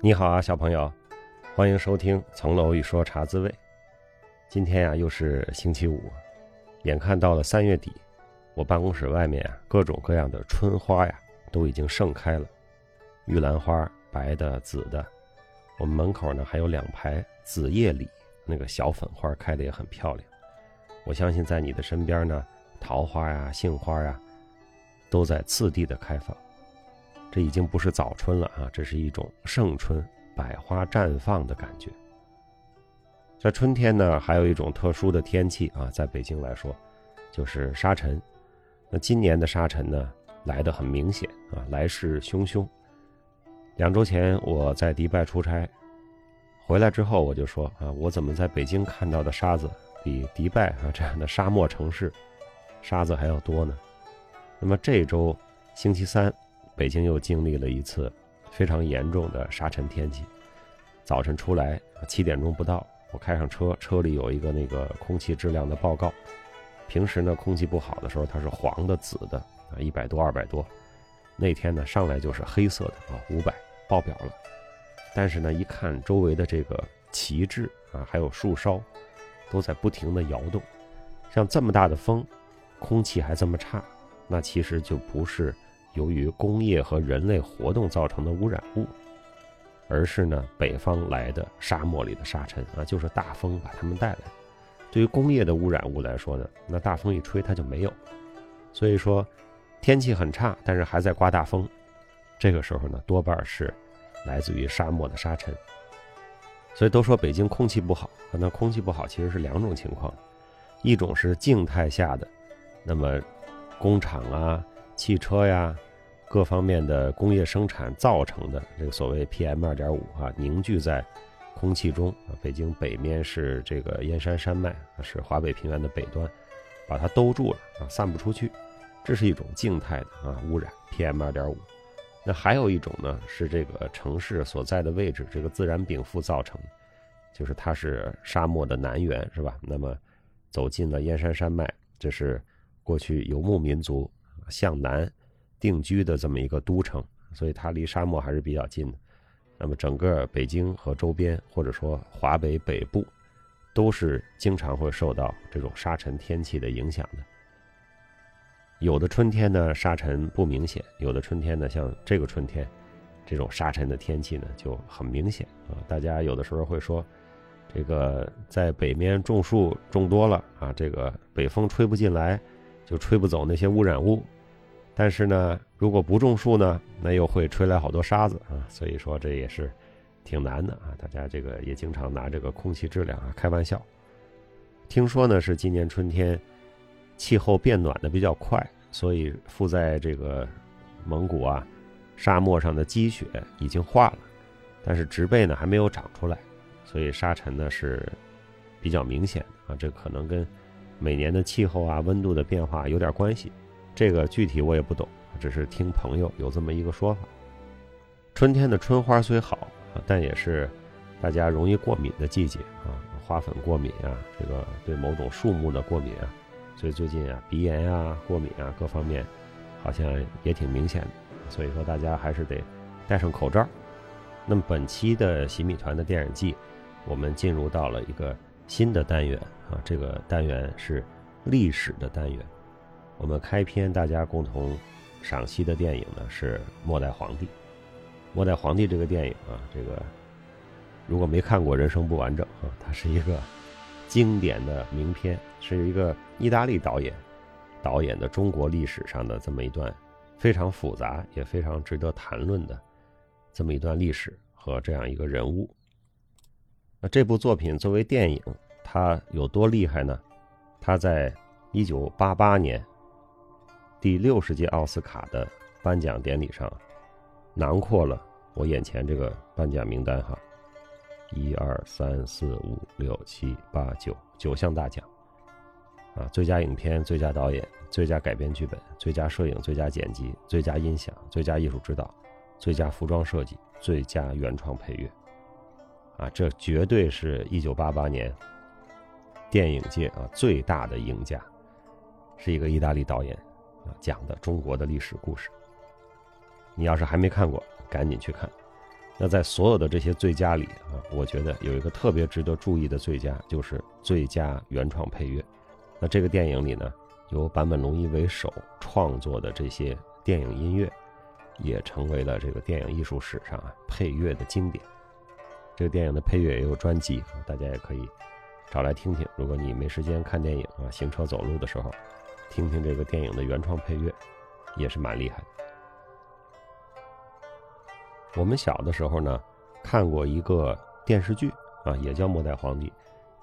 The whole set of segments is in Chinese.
你好啊，小朋友，欢迎收听《层楼一说茶滋味》。今天呀，又是星期五，眼看到了三月底，我办公室外面啊，各种各样的春花呀，都已经盛开了。玉兰花，白的、紫的。我们门口呢，还有两排紫叶李，那个小粉花开的也很漂亮。我相信在你的身边呢，桃花呀、杏花呀，都在次第的开放。这已经不是早春了啊，这是一种盛春，百花绽放的感觉。在春天呢，还有一种特殊的天气啊，在北京来说，就是沙尘。那今年的沙尘呢，来得很明显啊，来势汹汹。两周前我在迪拜出差，回来之后我就说啊，我怎么在北京看到的沙子比迪拜啊这样的沙漠城市沙子还要多呢？那么这周星期三。北京又经历了一次非常严重的沙尘天气。早晨出来七点钟不到，我开上车，车里有一个那个空气质量的报告。平时呢，空气不好的时候它是黄的、紫的啊，一百多、二百多。那天呢，上来就是黑色的啊，五百爆表了。但是呢，一看周围的这个旗帜啊，还有树梢，都在不停的摇动。像这么大的风，空气还这么差，那其实就不是。由于工业和人类活动造成的污染物，而是呢北方来的沙漠里的沙尘啊，就是大风把它们带来。对于工业的污染物来说呢，那大风一吹它就没有。所以说天气很差，但是还在刮大风。这个时候呢，多半是来自于沙漠的沙尘。所以都说北京空气不好，那空气不好其实是两种情况，一种是静态下的，那么工厂啊、汽车呀。各方面的工业生产造成的这个所谓 PM 二点五啊，凝聚在空气中啊。北京北面是这个燕山山脉，是华北平原的北端，把它兜住了啊，散不出去。这是一种静态的啊污染 PM 二点五。那还有一种呢，是这个城市所在的位置，这个自然禀赋造成的，就是它是沙漠的南缘，是吧？那么走进了燕山山脉，这是过去游牧民族向南。定居的这么一个都城，所以它离沙漠还是比较近的。那么整个北京和周边，或者说华北北部，都是经常会受到这种沙尘天气的影响的。有的春天呢，沙尘不明显；有的春天呢，像这个春天，这种沙尘的天气呢就很明显啊。大家有的时候会说，这个在北面种树种多了啊，这个北风吹不进来，就吹不走那些污染物。但是呢，如果不种树呢，那又会吹来好多沙子啊，所以说这也是挺难的啊。大家这个也经常拿这个空气质量啊开玩笑。听说呢是今年春天气候变暖的比较快，所以附在这个蒙古啊沙漠上的积雪已经化了，但是植被呢还没有长出来，所以沙尘呢是比较明显啊。这可能跟每年的气候啊温度的变化有点关系。这个具体我也不懂，只是听朋友有这么一个说法。春天的春花虽好啊，但也是大家容易过敏的季节啊，花粉过敏啊，这个对某种树木的过敏啊，所以最近啊，鼻炎啊、过敏啊各方面好像也挺明显的。所以说大家还是得戴上口罩。那么本期的洗米团的电影季，我们进入到了一个新的单元啊，这个单元是历史的单元。我们开篇大家共同赏析的电影呢是《末代皇帝》。《末代皇帝》这个电影啊，这个如果没看过，人生不完整啊。它是一个经典的名片，是一个意大利导演导演的中国历史上的这么一段非常复杂也非常值得谈论的这么一段历史和这样一个人物。那这部作品作为电影，它有多厉害呢？它在一九八八年。第六十届奥斯卡的颁奖典礼上，囊括了我眼前这个颁奖名单哈，一二三四五六七八九九项大奖，啊，最佳影片、最佳导演、最佳改编剧本、最佳摄影、最佳剪辑、最佳音响、最佳艺术指导、最佳服装设计、最佳原创配乐，啊，这绝对是一九八八年电影界啊最大的赢家，是一个意大利导演啊讲的中国的历史故事。你要是还没看过，赶紧去看。那在所有的这些最佳里啊，我觉得有一个特别值得注意的最佳，就是最佳原创配乐。那这个电影里呢，由坂本龙一为首创作的这些电影音乐，也成为了这个电影艺术史上啊配乐的经典。这个电影的配乐也有专辑，大家也可以找来听听。如果你没时间看电影啊，行车走路的时候，听听这个电影的原创配乐，也是蛮厉害的。我们小的时候呢，看过一个电视剧啊，也叫《末代皇帝》，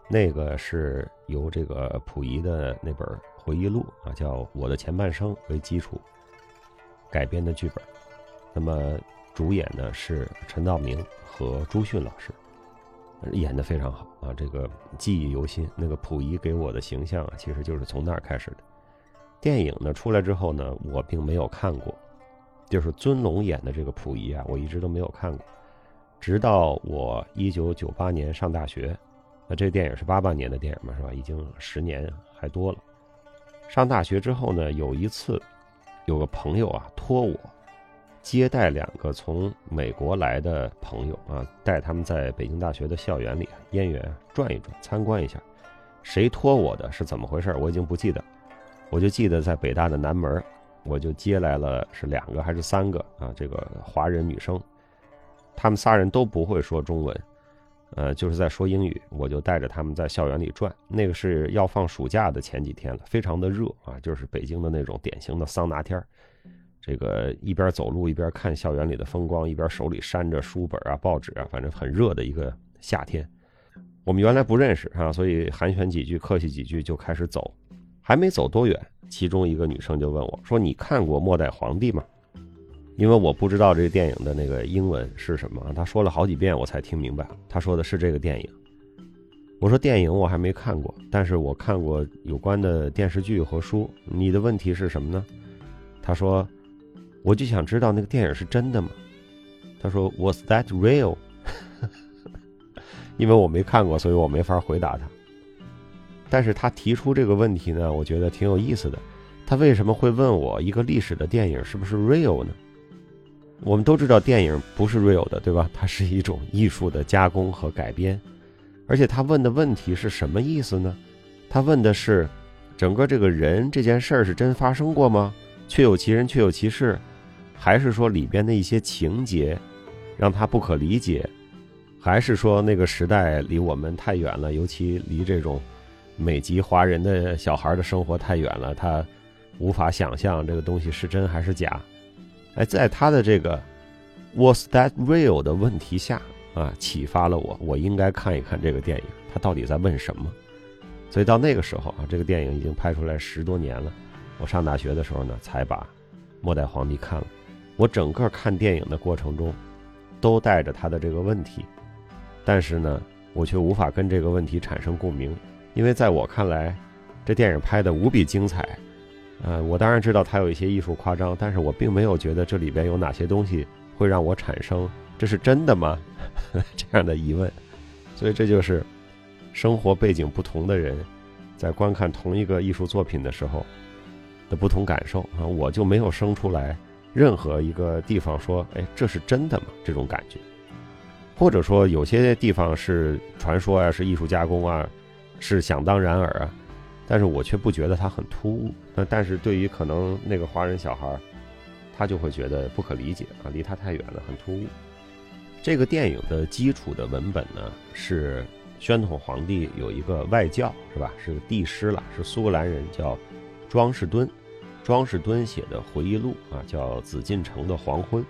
那个是由这个溥仪的那本回忆录啊，叫《我的前半生》为基础改编的剧本。那么主演呢是陈道明。和朱迅老师演的非常好啊，这个记忆犹新。那个溥仪给我的形象啊，其实就是从那儿开始的。电影呢出来之后呢，我并没有看过，就是尊龙演的这个溥仪啊，我一直都没有看过。直到我一九九八年上大学，那这电影是八八年的电影嘛，是吧？已经十年还多了。上大学之后呢，有一次有个朋友啊托我。接待两个从美国来的朋友啊，带他们在北京大学的校园里燕园转一转，参观一下。谁托我的是怎么回事？我已经不记得，我就记得在北大的南门，我就接来了是两个还是三个啊？这个华人女生，他们仨人都不会说中文，呃，就是在说英语。我就带着他们在校园里转。那个是要放暑假的前几天了，非常的热啊，就是北京的那种典型的桑拿天儿。这个一边走路一边看校园里的风光，一边手里扇着书本啊、报纸啊，反正很热的一个夏天。我们原来不认识啊，所以寒暄几句、客气几句就开始走。还没走多远，其中一个女生就问我说：“你看过《末代皇帝》吗？”因为我不知道这个电影的那个英文是什么，她说了好几遍我才听明白。她说的是这个电影。我说电影我还没看过，但是我看过有关的电视剧和书。你的问题是什么呢？她说。我就想知道那个电影是真的吗？他说：“Was that real？” 因为我没看过，所以我没法回答他。但是他提出这个问题呢，我觉得挺有意思的。他为什么会问我一个历史的电影是不是 real 呢？我们都知道电影不是 real 的，对吧？它是一种艺术的加工和改编。而且他问的问题是什么意思呢？他问的是，整个这个人这件事儿是真发生过吗？确有其人，确有其事。还是说里边的一些情节让他不可理解，还是说那个时代离我们太远了，尤其离这种美籍华人的小孩的生活太远了，他无法想象这个东西是真还是假。哎，在他的这个 “Was that real” 的问题下啊，启发了我，我应该看一看这个电影，他到底在问什么。所以到那个时候啊，这个电影已经拍出来十多年了，我上大学的时候呢，才把《末代皇帝》看了。我整个看电影的过程中，都带着他的这个问题，但是呢，我却无法跟这个问题产生共鸣，因为在我看来，这电影拍的无比精彩，呃，我当然知道它有一些艺术夸张，但是我并没有觉得这里边有哪些东西会让我产生这是真的吗 这样的疑问，所以这就是生活背景不同的人在观看同一个艺术作品的时候的不同感受啊，我就没有生出来。任何一个地方说，哎，这是真的吗？这种感觉，或者说有些地方是传说啊，是艺术加工啊，是想当然耳啊，但是我却不觉得它很突兀。那但是对于可能那个华人小孩，他就会觉得不可理解啊，离他太远了，很突兀。这个电影的基础的文本呢，是宣统皇帝有一个外教，是吧？是个帝师了，是苏格兰人，叫庄士敦。庄士敦写的回忆录啊，叫《紫禁城的黄昏》。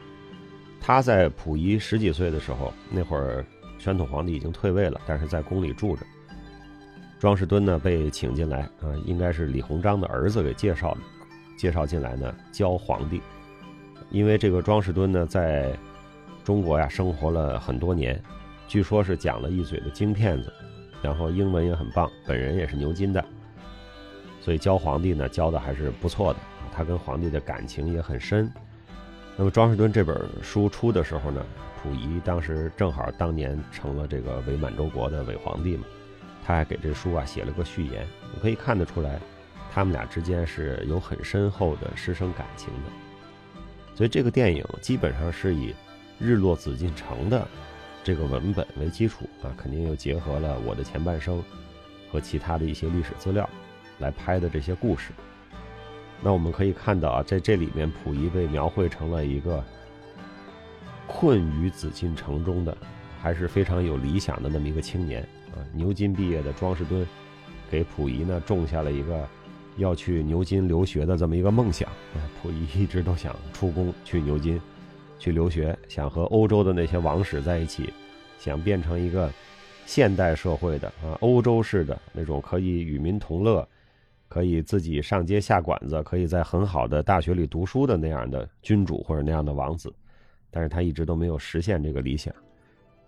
他在溥仪十几岁的时候，那会儿宣统皇帝已经退位了，但是在宫里住着。庄士敦呢被请进来啊，应该是李鸿章的儿子给介绍的，介绍进来呢教皇帝。因为这个庄士敦呢在中国呀生活了很多年，据说是讲了一嘴的京片子，然后英文也很棒，本人也是牛津的。所以教皇帝呢教的还是不错的，他跟皇帝的感情也很深。那么庄士敦这本书出的时候呢，溥仪当时正好当年成了这个伪满洲国的伪皇帝嘛，他还给这书啊写了个序言，你可以看得出来，他们俩之间是有很深厚的师生感情的。所以这个电影基本上是以《日落紫禁城》的这个文本为基础啊，肯定又结合了我的前半生和其他的一些历史资料来拍的这些故事。那我们可以看到啊，在这里面，溥仪被描绘成了一个困于紫禁城中的，还是非常有理想的那么一个青年。啊牛津毕业的庄士敦，给溥仪呢种下了一个要去牛津留学的这么一个梦想啊。溥仪一直都想出宫去牛津去留学，想和欧洲的那些王室在一起，想变成一个现代社会的啊欧洲式的那种可以与民同乐。可以自己上街下馆子，可以在很好的大学里读书的那样的君主或者那样的王子，但是他一直都没有实现这个理想。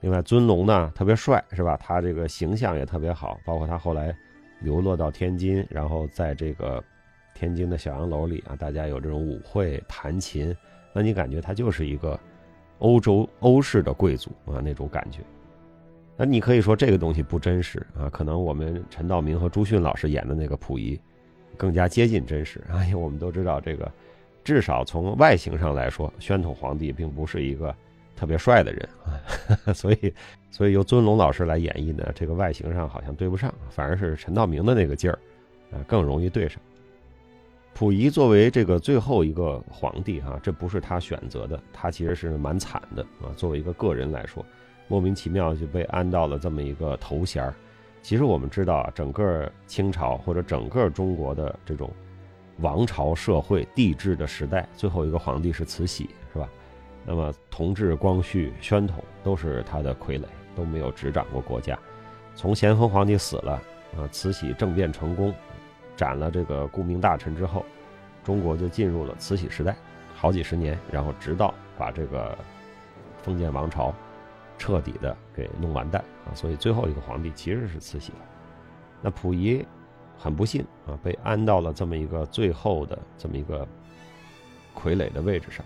另外，尊龙呢特别帅，是吧？他这个形象也特别好，包括他后来流落到天津，然后在这个天津的小洋楼里啊，大家有这种舞会、弹琴，那你感觉他就是一个欧洲欧式的贵族啊那种感觉。那你可以说这个东西不真实啊？可能我们陈道明和朱迅老师演的那个溥仪，更加接近真实啊！因为我们都知道，这个至少从外形上来说，宣统皇帝并不是一个特别帅的人啊，所以，所以由尊龙老师来演绎呢，这个外形上好像对不上，反而是陈道明的那个劲儿啊更容易对上。溥仪作为这个最后一个皇帝哈，这不是他选择的，他其实是蛮惨的啊。作为一个个人来说。莫名其妙就被安到了这么一个头衔儿。其实我们知道啊，整个清朝或者整个中国的这种王朝社会帝制的时代，最后一个皇帝是慈禧，那么同治、光绪、宣统都是他的傀儡，都没有执掌过国家。从咸丰皇帝死了啊，慈禧政变成功，斩了这个顾命大臣之后，中国就进入了慈禧时代，好几十年，然后直到把这个封建王朝。彻底的给弄完蛋啊！所以最后一个皇帝其实是慈禧。那溥仪很不幸啊，被安到了这么一个最后的这么一个傀儡的位置上。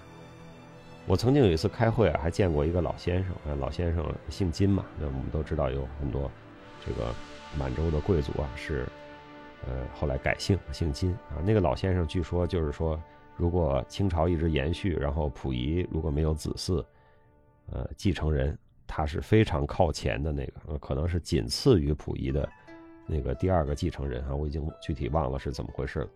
我曾经有一次开会啊，还见过一个老先生啊，老先生姓金嘛。那我们都知道有很多这个满洲的贵族啊，是呃后来改姓姓金啊。那个老先生据说就是说，如果清朝一直延续，然后溥仪如果没有子嗣，呃继承人。他是非常靠前的那个，呃，可能是仅次于溥仪的那个第二个继承人啊，我已经具体忘了是怎么回事了。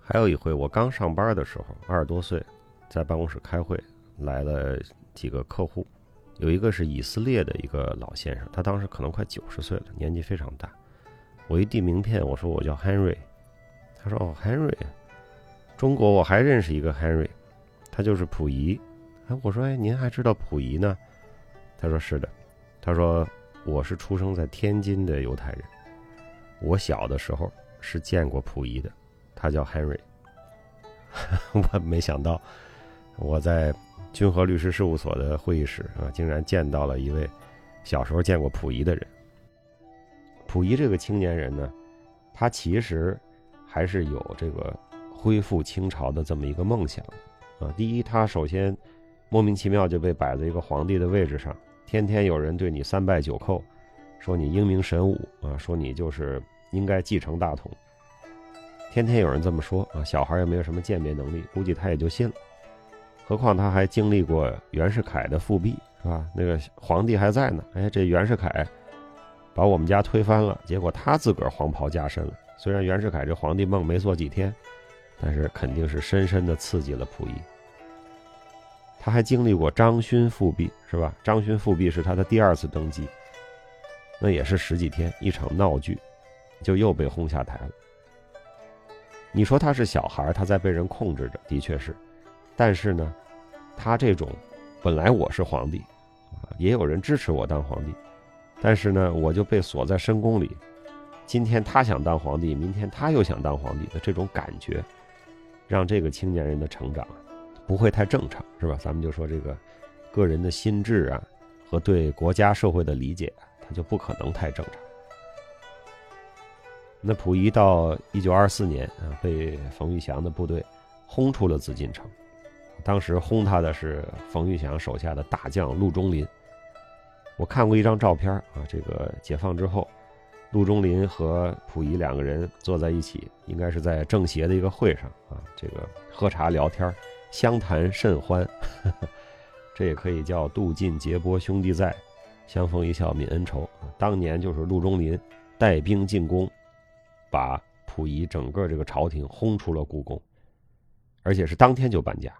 还有一回，我刚上班的时候，二十多岁，在办公室开会，来了几个客户，有一个是以色列的一个老先生，他当时可能快九十岁了，年纪非常大。我一递名片，我说我叫 Henry，他说哦，Henry，中国我还认识一个 Henry，他就是溥仪。哎，我说哎，您还知道溥仪呢？他说是的，他说我是出生在天津的犹太人，我小的时候是见过溥仪的，他叫 Henry。我没想到我在君和律师事务所的会议室啊，竟然见到了一位小时候见过溥仪的人。溥仪这个青年人呢，他其实还是有这个恢复清朝的这么一个梦想啊。第一，他首先莫名其妙就被摆在一个皇帝的位置上。天天有人对你三拜九叩，说你英明神武啊，说你就是应该继承大统。天天有人这么说啊，小孩也没有什么鉴别能力，估计他也就信了。何况他还经历过袁世凯的复辟，是吧？那个皇帝还在呢，哎，这袁世凯把我们家推翻了，结果他自个儿黄袍加身了。虽然袁世凯这皇帝梦没做几天，但是肯定是深深的刺激了溥仪。他还经历过张勋复辟，是吧？张勋复辟是他的第二次登基，那也是十几天一场闹剧，就又被轰下台了。你说他是小孩，他在被人控制着，的确是。但是呢，他这种本来我是皇帝，啊，也有人支持我当皇帝，但是呢，我就被锁在深宫里。今天他想当皇帝，明天他又想当皇帝的这种感觉，让这个青年人的成长。不会太正常，是吧？咱们就说这个个人的心智啊，和对国家社会的理解，他就不可能太正常。那溥仪到一九二四年啊，被冯玉祥的部队轰出了紫禁城，当时轰他的是冯玉祥手下的大将陆中林。我看过一张照片啊，这个解放之后，陆中林和溥仪两个人坐在一起，应该是在政协的一个会上啊，这个喝茶聊天，相谈甚欢。这也可以叫渡尽劫波兄弟在，相逢一笑泯恩仇。当年就是陆中林带兵进宫，把溥仪整个这个朝廷轰出了故宫，而且是当天就搬家。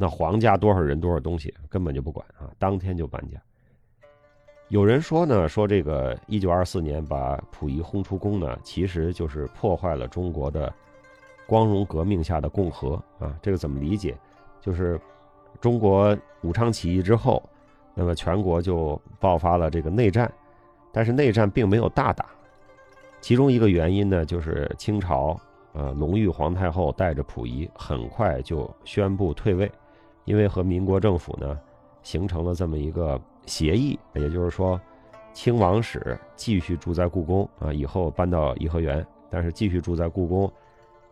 那皇家多少人多少东西根本就不管啊，当天就搬家。有人说呢，说这个一九二四年把溥仪轰出宫呢，其实就是破坏了中国的光荣革命下的共和啊。这个怎么理解？就是中国武昌起义之后，那么全国就爆发了这个内战，但是内战并没有大打。其中一个原因呢，就是清朝呃隆裕皇太后带着溥仪很快就宣布退位，因为和民国政府呢形成了这么一个。协议，也就是说，清王室继续住在故宫啊，以后搬到颐和园，但是继续住在故宫。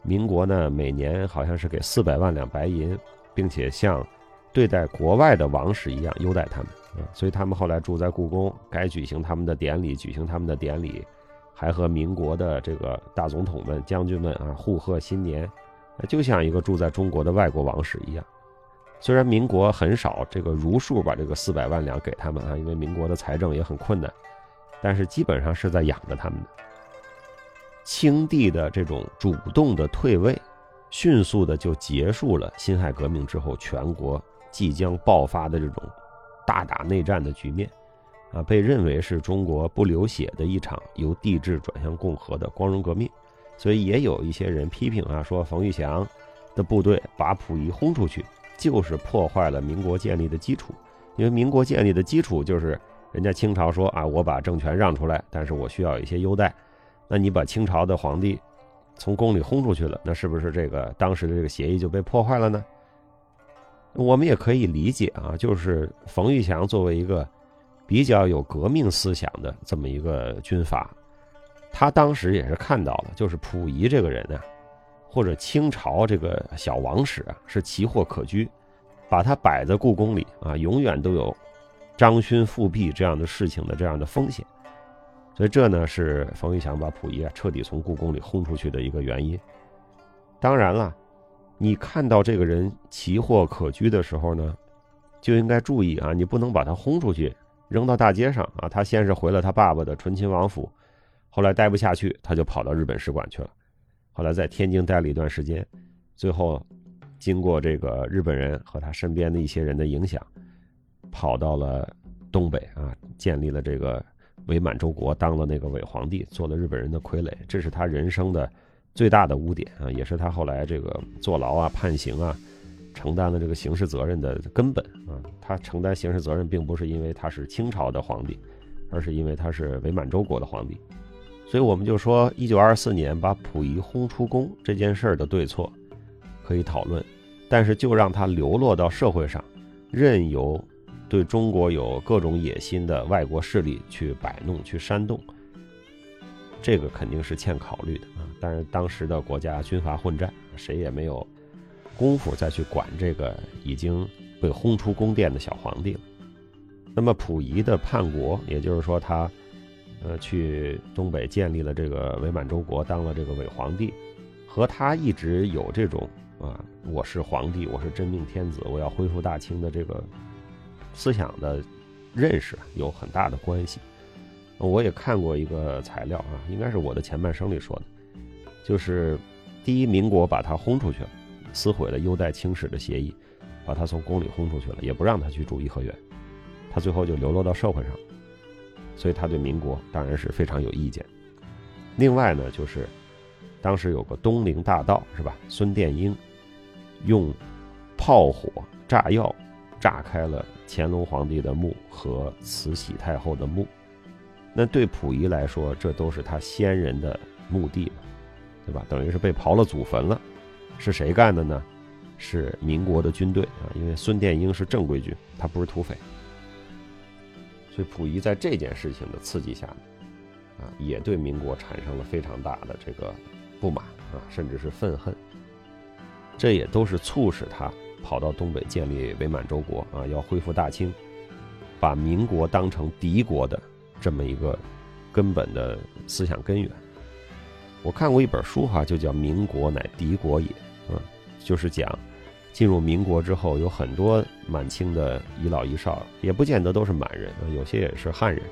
民国呢，每年好像是给四百万两白银，并且像对待国外的王室一样优待他们啊，所以他们后来住在故宫，该举行他们的典礼，举行他们的典礼，还和民国的这个大总统们、将军们啊互贺新年，就像一个住在中国的外国王室一样。虽然民国很少这个如数把这个四百万两给他们啊，因为民国的财政也很困难，但是基本上是在养着他们的。清帝的这种主动的退位，迅速的就结束了辛亥革命之后全国即将爆发的这种大打内战的局面，啊，被认为是中国不流血的一场由帝制转向共和的光荣革命，所以也有一些人批评啊，说冯玉祥的部队把溥仪轰出去。就是破坏了民国建立的基础，因为民国建立的基础就是人家清朝说啊，我把政权让出来，但是我需要一些优待，那你把清朝的皇帝从宫里轰出去了，那是不是这个当时的这个协议就被破坏了呢？我们也可以理解啊，就是冯玉祥作为一个比较有革命思想的这么一个军阀，他当时也是看到了，就是溥仪这个人呢。或者清朝这个小王室啊，是奇货可居，把它摆在故宫里啊，永远都有张勋复辟这样的事情的这样的风险。所以这呢是冯玉祥把溥仪啊彻底从故宫里轰出去的一个原因。当然了，你看到这个人奇货可居的时候呢，就应该注意啊，你不能把他轰出去，扔到大街上啊。他先是回了他爸爸的醇亲王府，后来待不下去，他就跑到日本使馆去了。后来在天津待了一段时间，最后经过这个日本人和他身边的一些人的影响，跑到了东北啊，建立了这个伪满洲国，当了那个伪皇帝，做了日本人的傀儡。这是他人生的最大的污点啊，也是他后来这个坐牢啊、判刑啊，承担了这个刑事责任的根本啊。他承担刑事责任，并不是因为他是清朝的皇帝，而是因为他是伪满洲国的皇帝。所以我们就说，一九二四年把溥仪轰出宫这件事儿的对错，可以讨论，但是就让他流落到社会上，任由对中国有各种野心的外国势力去摆弄、去煽动，这个肯定是欠考虑的啊。但是当时的国家军阀混战，谁也没有功夫再去管这个已经被轰出宫殿的小皇帝了。那么溥仪的叛国，也就是说他。呃，去东北建立了这个伪满洲国，当了这个伪皇帝，和他一直有这种啊，我是皇帝，我是真命天子，我要恢复大清的这个思想的认识有很大的关系。我也看过一个材料啊，应该是我的前半生里说的，就是第一民国把他轰出去了，撕毁了优待清史的协议，把他从宫里轰出去了，也不让他去住颐和园，他最后就流落到社会上。所以他对民国当然是非常有意见。另外呢，就是当时有个东陵大盗是吧？孙殿英用炮火炸药炸开了乾隆皇帝的墓和慈禧太后的墓。那对溥仪来说，这都是他先人的墓地，对吧？等于是被刨了祖坟了。是谁干的呢？是民国的军队啊，因为孙殿英是正规军，他不是土匪。所以溥仪在这件事情的刺激下，啊，也对民国产生了非常大的这个不满啊，甚至是愤恨。这也都是促使他跑到东北建立伪满洲国啊，要恢复大清，把民国当成敌国的这么一个根本的思想根源。我看过一本书哈，就叫《民国乃敌国也》，啊，就是讲进入民国之后，有很多满清的遗老遗少，也不见得都是满人，有些也是汉人。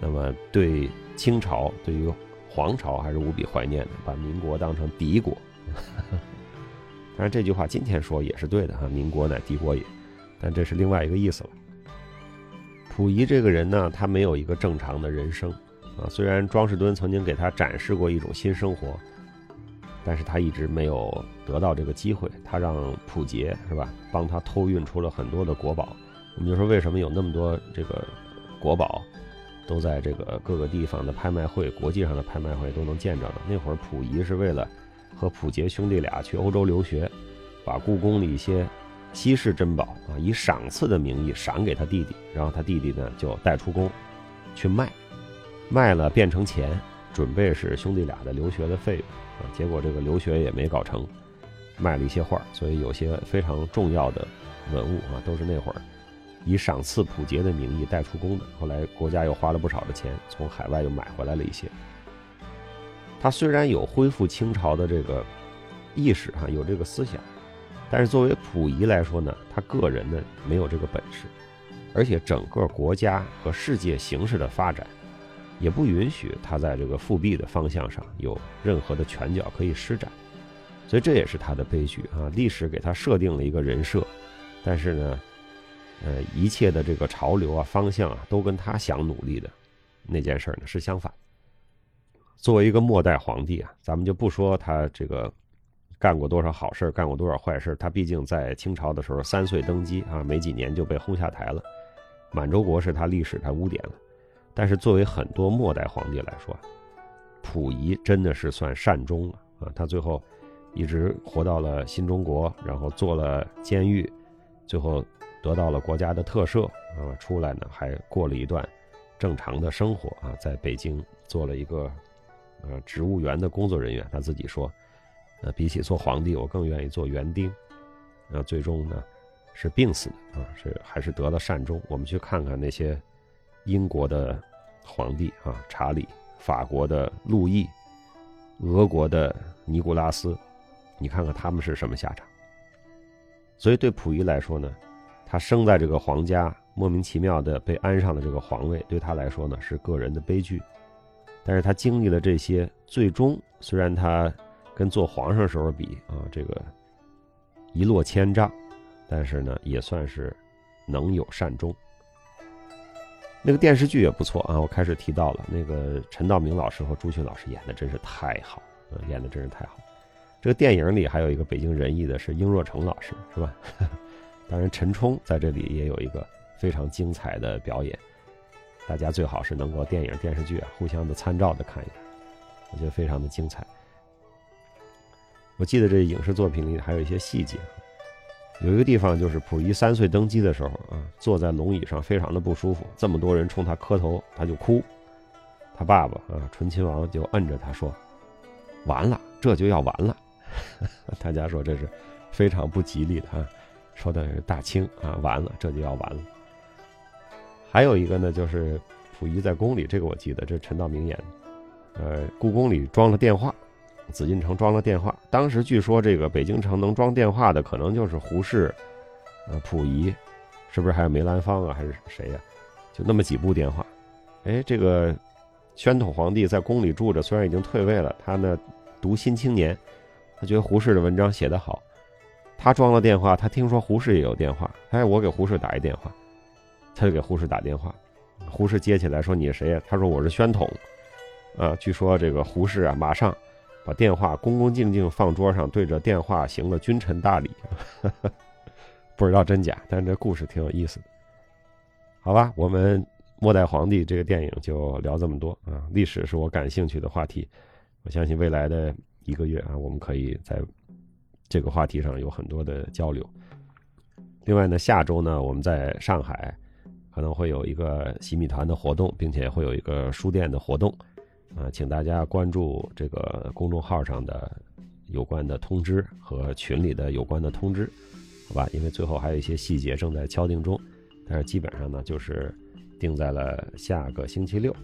那么对清朝，对于皇朝还是无比怀念的，把民国当成敌国。当然这句话今天说也是对的哈，民国乃敌国也，但这是另外一个意思了。溥仪这个人呢，他没有一个正常的人生啊。虽然庄士敦曾经给他展示过一种新生活，但是他一直没有得到这个机会。他让溥杰是吧，帮他偷运出了很多的国宝。我们就说为什么有那么多这个国宝？都在这个各个地方的拍卖会、国际上的拍卖会都能见着呢。那会儿溥仪是为了和溥杰兄弟俩去欧洲留学，把故宫的一些稀世珍宝啊，以赏赐的名义赏给他弟弟，然后他弟弟呢就带出宫去卖，卖了变成钱，准备是兄弟俩的留学的费用啊。结果这个留学也没搞成，卖了一些画，所以有些非常重要的文物啊，都是那会儿。以赏赐溥杰的名义带出宫的，后来国家又花了不少的钱，从海外又买回来了一些。他虽然有恢复清朝的这个意识哈，有这个思想，但是作为溥仪来说呢，他个人呢没有这个本事，而且整个国家和世界形势的发展也不允许他在这个复辟的方向上有任何的拳脚可以施展，所以这也是他的悲剧啊。历史给他设定了一个人设，但是呢。呃，一切的这个潮流啊、方向啊，都跟他想努力的那件事呢是相反。作为一个末代皇帝啊，咱们就不说他这个干过多少好事干过多少坏事他毕竟在清朝的时候三岁登基啊，没几年就被轰下台了。满洲国是他历史他污点了。但是作为很多末代皇帝来说，溥仪真的是算善终了啊。他最后一直活到了新中国，然后做了监狱，最后。得到了国家的特赦啊，出来呢还过了一段正常的生活啊，在北京做了一个呃植物园的工作人员。他自己说，呃，比起做皇帝，我更愿意做园丁。那最终呢是病死的啊，是还是得了善终。我们去看看那些英国的皇帝啊，查理，法国的路易，俄国的尼古拉斯，你看看他们是什么下场。所以对溥仪来说呢。他生在这个皇家，莫名其妙的被安上了这个皇位，对他来说呢是个人的悲剧。但是他经历了这些，最终虽然他跟做皇上时候比啊，这个一落千丈，但是呢也算是能有善终。那个电视剧也不错啊，我开始提到了那个陈道明老师和朱迅老师演的真是太好，演的真是太好。这个电影里还有一个北京人艺的是英若诚老师，是吧？当然，陈冲在这里也有一个非常精彩的表演，大家最好是能够电影、电视剧啊互相的参照的看一看，我觉得非常的精彩。我记得这影视作品里还有一些细节，有一个地方就是溥仪三岁登基的时候啊，坐在龙椅上非常的不舒服，这么多人冲他磕头，他就哭，他爸爸啊醇亲王就摁着他说：“完了，这就要完了。”大家说这是非常不吉利的啊。说的是大清啊，完了，这就要完了。还有一个呢，就是溥仪在宫里，这个我记得，这是陈道明演的。呃，故宫里装了电话，紫禁城装了电话。当时据说这个北京城能装电话的，可能就是胡适、呃溥仪，是不是还有梅兰芳啊，还是谁呀？就那么几部电话。哎，这个宣统皇帝在宫里住着，虽然已经退位了，他呢读《新青年》，他觉得胡适的文章写得好。他装了电话，他听说胡适也有电话，哎，我给胡适打一电话，他就给胡适打电话，胡适接起来说：“你是谁呀？”他说：“我是宣统。”啊，据说这个胡适啊，马上把电话恭恭敬敬放桌上，对着电话行了君臣大礼。不知道真假，但这故事挺有意思的。好吧，我们末代皇帝这个电影就聊这么多啊。历史是我感兴趣的话题，我相信未来的一个月啊，我们可以在。这个话题上有很多的交流。另外呢，下周呢，我们在上海可能会有一个洗米团的活动，并且会有一个书店的活动，啊，请大家关注这个公众号上的有关的通知和群里的有关的通知。好吧？因为最后还有一些细节正在敲定中，但是基本上呢，就是定在了下个星期六，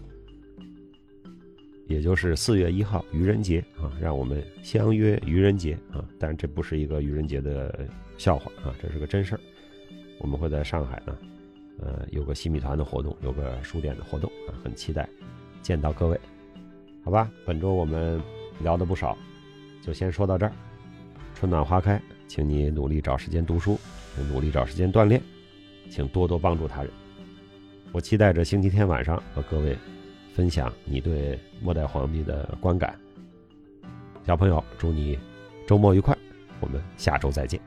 也就是四月一号愚人节啊，让我们相约愚人节啊！但这不是一个愚人节的笑话啊，这是个真事儿。我们会在上海呢，呃，有个西米团的活动，有个书店的活动啊，很期待见到各位，好吧？本周我们聊的不少，就先说到这儿。春暖花开，请你努力找时间读书，努力找时间锻炼，请多多帮助他人。我期待着星期天晚上和各位分享你对末代皇帝的观感。小朋友，祝你周末愉快，我们下周再见。